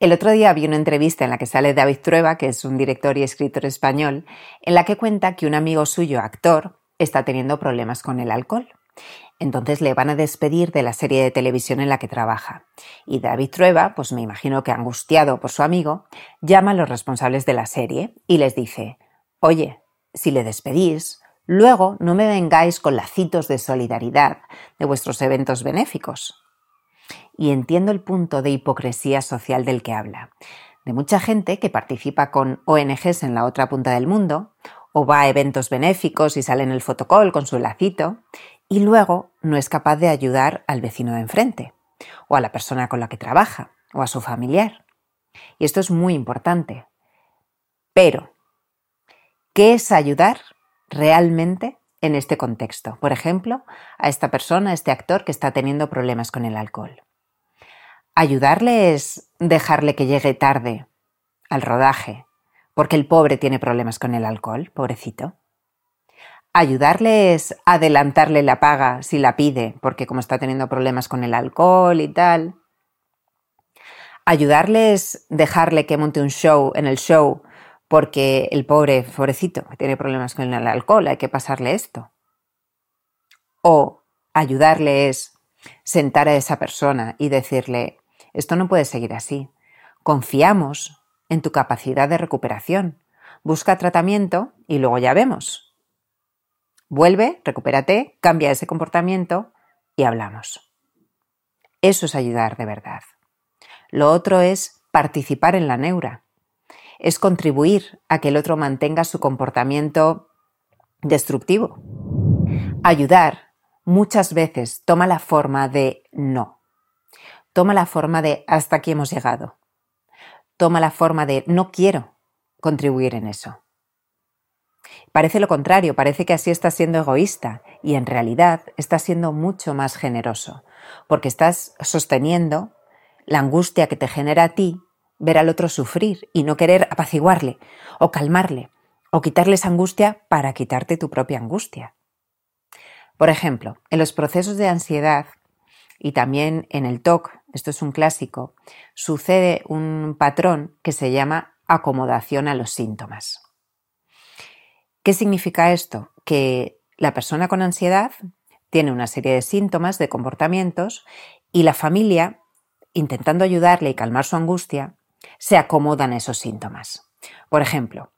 El otro día vi una entrevista en la que sale David Trueba, que es un director y escritor español, en la que cuenta que un amigo suyo, actor, está teniendo problemas con el alcohol. Entonces le van a despedir de la serie de televisión en la que trabaja. Y David Trueba, pues me imagino que angustiado por su amigo, llama a los responsables de la serie y les dice, oye, si le despedís, luego no me vengáis con lacitos de solidaridad de vuestros eventos benéficos y entiendo el punto de hipocresía social del que habla, de mucha gente que participa con ONGs en la otra punta del mundo, o va a eventos benéficos y sale en el fotocall con su lacito, y luego no es capaz de ayudar al vecino de enfrente, o a la persona con la que trabaja, o a su familiar. Y esto es muy importante. Pero, ¿qué es ayudar realmente en este contexto? Por ejemplo, a esta persona, a este actor que está teniendo problemas con el alcohol. Ayudarle es dejarle que llegue tarde al rodaje, porque el pobre tiene problemas con el alcohol, pobrecito. Ayudarle es adelantarle la paga si la pide, porque como está teniendo problemas con el alcohol y tal. Ayudarle es dejarle que monte un show en el show, porque el pobre pobrecito tiene problemas con el alcohol, hay que pasarle esto. O ayudarle es sentar a esa persona y decirle, esto no puede seguir así. Confiamos en tu capacidad de recuperación. Busca tratamiento y luego ya vemos. Vuelve, recupérate, cambia ese comportamiento y hablamos. Eso es ayudar de verdad. Lo otro es participar en la neura. Es contribuir a que el otro mantenga su comportamiento destructivo. Ayudar muchas veces toma la forma de no toma la forma de hasta aquí hemos llegado. Toma la forma de no quiero contribuir en eso. Parece lo contrario, parece que así estás siendo egoísta y en realidad estás siendo mucho más generoso, porque estás sosteniendo la angustia que te genera a ti ver al otro sufrir y no querer apaciguarle o calmarle o quitarle esa angustia para quitarte tu propia angustia. Por ejemplo, en los procesos de ansiedad y también en el TOC, esto es un clásico, sucede un patrón que se llama acomodación a los síntomas. ¿Qué significa esto? Que la persona con ansiedad tiene una serie de síntomas, de comportamientos, y la familia, intentando ayudarle y calmar su angustia, se acomodan esos síntomas. Por ejemplo,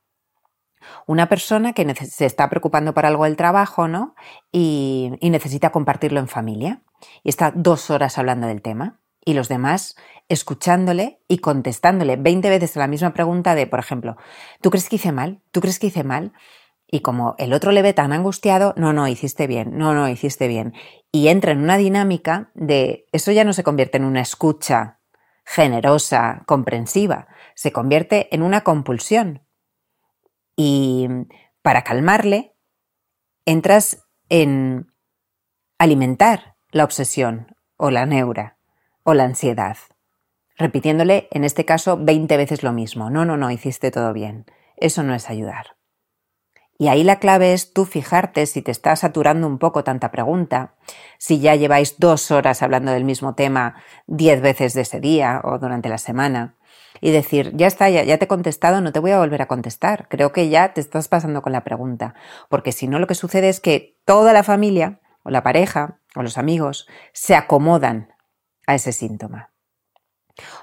una persona que se está preocupando por algo del trabajo, ¿no? Y, y, necesita compartirlo en familia. Y está dos horas hablando del tema. Y los demás escuchándole y contestándole 20 veces a la misma pregunta de, por ejemplo, ¿tú crees que hice mal? ¿Tú crees que hice mal? Y como el otro le ve tan angustiado, no, no, hiciste bien, no, no, hiciste bien. Y entra en una dinámica de, eso ya no se convierte en una escucha generosa, comprensiva, se convierte en una compulsión, y para calmarle, entras en alimentar la obsesión o la neura o la ansiedad, repitiéndole en este caso 20 veces lo mismo. No, no, no, hiciste todo bien. Eso no es ayudar. Y ahí la clave es tú fijarte si te está saturando un poco tanta pregunta, si ya lleváis dos horas hablando del mismo tema diez veces de ese día o durante la semana, y decir, ya está, ya, te he contestado, no te voy a volver a contestar. Creo que ya te estás pasando con la pregunta. Porque si no, lo que sucede es que toda la familia, o la pareja, o los amigos, se acomodan a ese síntoma.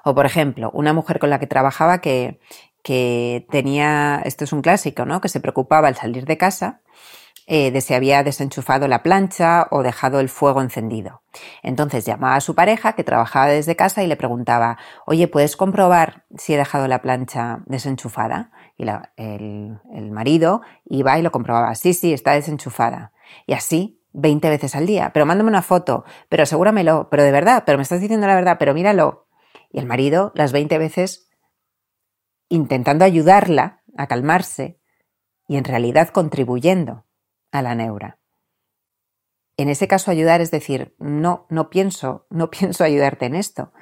O, por ejemplo, una mujer con la que trabajaba que, que tenía, esto es un clásico, ¿no? Que se preocupaba al salir de casa eh, de si había desenchufado la plancha o dejado el fuego encendido. Entonces llamaba a su pareja, que trabajaba desde casa, y le preguntaba, oye, ¿puedes comprobar si he dejado la plancha desenchufada? Y el, el marido iba y lo comprobaba, sí, sí, está desenchufada. Y así 20 veces al día, pero mándame una foto, pero asegúramelo, pero de verdad, pero me estás diciendo la verdad, pero míralo. Y el marido las 20 veces intentando ayudarla a calmarse y en realidad contribuyendo a la neura. En ese caso ayudar es decir, no, no pienso, no pienso ayudarte en esto.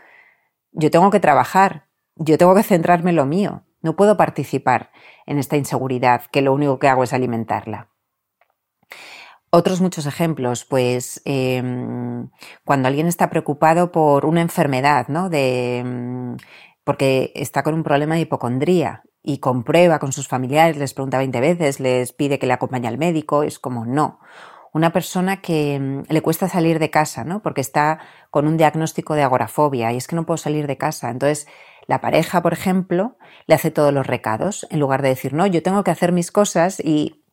Yo tengo que trabajar, yo tengo que centrarme en lo mío, no puedo participar en esta inseguridad que lo único que hago es alimentarla. Otros muchos ejemplos, pues em, cuando alguien está preocupado por una enfermedad, ¿no? De, em, porque está con un problema de hipocondría y comprueba con sus familiares, les pregunta 20 veces, les pide que le acompañe al médico, es como no. Una persona que mm, le cuesta salir de casa, ¿no? Porque está con un diagnóstico de agorafobia y es que no puedo salir de casa. Entonces, la pareja, por ejemplo, le hace todos los recados en lugar de decir, no, yo tengo que hacer mis cosas y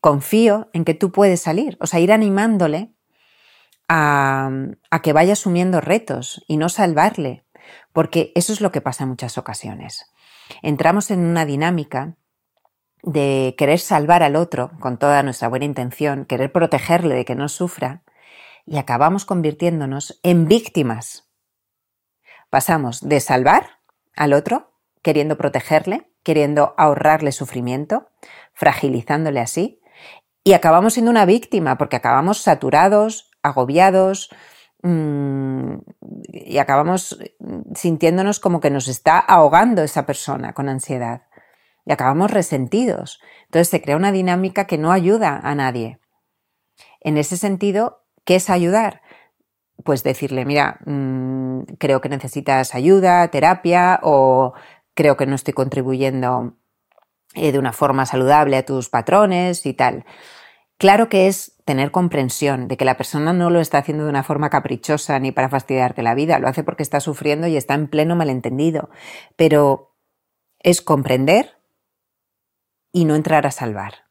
confío en que tú puedes salir. O sea, ir animándole a, a que vaya asumiendo retos y no salvarle, porque eso es lo que pasa en muchas ocasiones entramos en una dinámica de querer salvar al otro con toda nuestra buena intención, querer protegerle de que no sufra, y acabamos convirtiéndonos en víctimas. Pasamos de salvar al otro, queriendo protegerle, queriendo ahorrarle sufrimiento, fragilizándole así, y acabamos siendo una víctima porque acabamos saturados, agobiados, y acabamos sintiéndonos como que nos está ahogando esa persona con ansiedad y acabamos resentidos. Entonces se crea una dinámica que no ayuda a nadie. En ese sentido, ¿qué es ayudar? Pues decirle, mira, mm, creo que necesitas ayuda, terapia o creo que no estoy contribuyendo eh, de una forma saludable a tus patrones y tal. Claro que es tener comprensión de que la persona no lo está haciendo de una forma caprichosa ni para fastidiarte la vida, lo hace porque está sufriendo y está en pleno malentendido, pero es comprender y no entrar a salvar.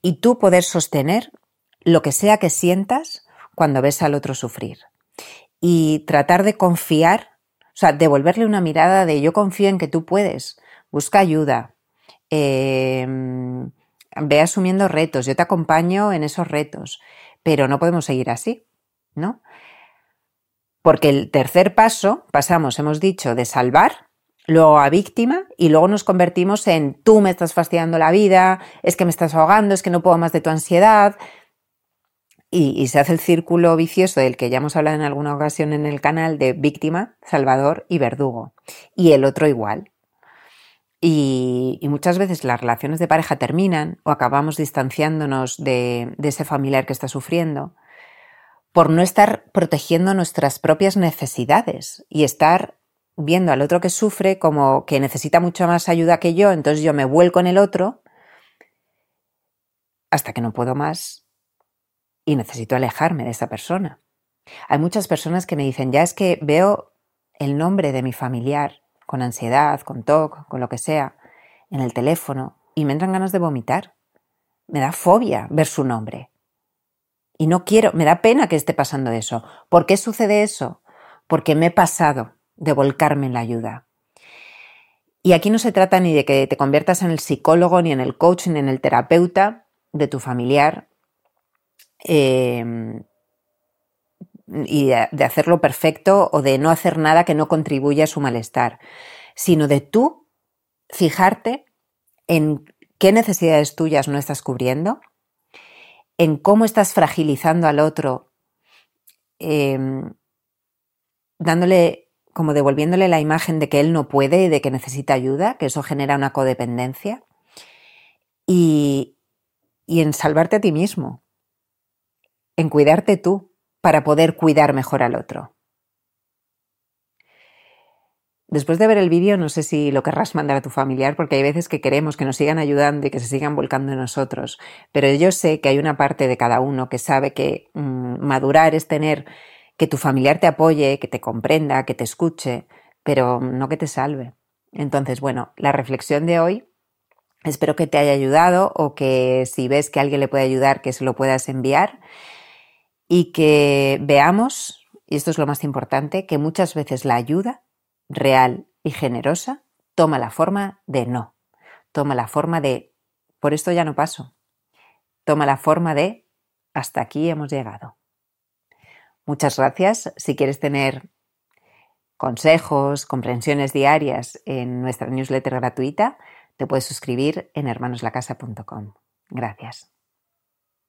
Y tú poder sostener lo que sea que sientas cuando ves al otro sufrir. Y tratar de confiar, o sea, devolverle una mirada de yo confío en que tú puedes, busca ayuda. Eh, ve asumiendo retos, yo te acompaño en esos retos, pero no podemos seguir así, ¿no? Porque el tercer paso, pasamos, hemos dicho, de salvar, luego a víctima y luego nos convertimos en tú me estás fastidiando la vida, es que me estás ahogando, es que no puedo más de tu ansiedad. Y, y, se hace el círculo vicioso del que ya hemos hablado en alguna ocasión en el canal de víctima, salvador y verdugo. Y el otro igual. Y, muchas veces las relaciones de pareja terminan o acabamos distanciándonos de, de ese familiar que está sufriendo por no estar protegiendo nuestras propias necesidades y estar viendo al otro que sufre como que necesita mucha más ayuda que yo, entonces yo me vuelco en el otro hasta que no puedo más y necesito alejarme de esa persona. Hay muchas personas que me dicen, ya es que veo el nombre de mi familiar con ansiedad, con TOC, con lo que sea, en el teléfono y me entran ganas de vomitar. Me da fobia ver su nombre. Y no quiero, me da pena que esté pasando eso. ¿Por qué sucede eso? Porque me he pasado de volcarme en la ayuda. Y aquí no se trata ni de que te conviertas en el psicólogo, ni en el coach, ni en el terapeuta de tu familiar. Eh, y de, hacerlo perfecto o de no hacer nada que no contribuya a su malestar, sino de tú fijarte en qué necesidades tuyas no estás cubriendo, en cómo estás fragilizando al otro, em, dándole, como devolviéndole la imagen de que él no puede y de que necesita ayuda, que eso genera una codependencia, y, y en salvarte a ti mismo, en cuidarte tú, para poder cuidar mejor al otro. Después de ver el vídeo, no sé si lo querrás mandar a tu familiar, porque hay veces que queremos que nos sigan ayudando y que se sigan volcando en nosotros. Pero yo sé que hay una parte de cada uno que sabe que mm, madurar es tener que tu familiar te apoye, que te comprenda, que te escuche, pero no que te salve. Entonces, bueno, la reflexión de hoy espero que te haya ayudado o que si ves que alguien le puede ayudar, que se lo puedas enviar y que veamos, y esto es lo más importante, que muchas veces la ayuda real y generosa toma la forma de no, toma la forma de por esto ya no paso, toma la forma de hasta aquí hemos llegado. Muchas gracias. Si quieres tener consejos, comprensiones diarias en nuestra newsletter gratuita, te puedes suscribir en hermanoslacasa.com. Gracias.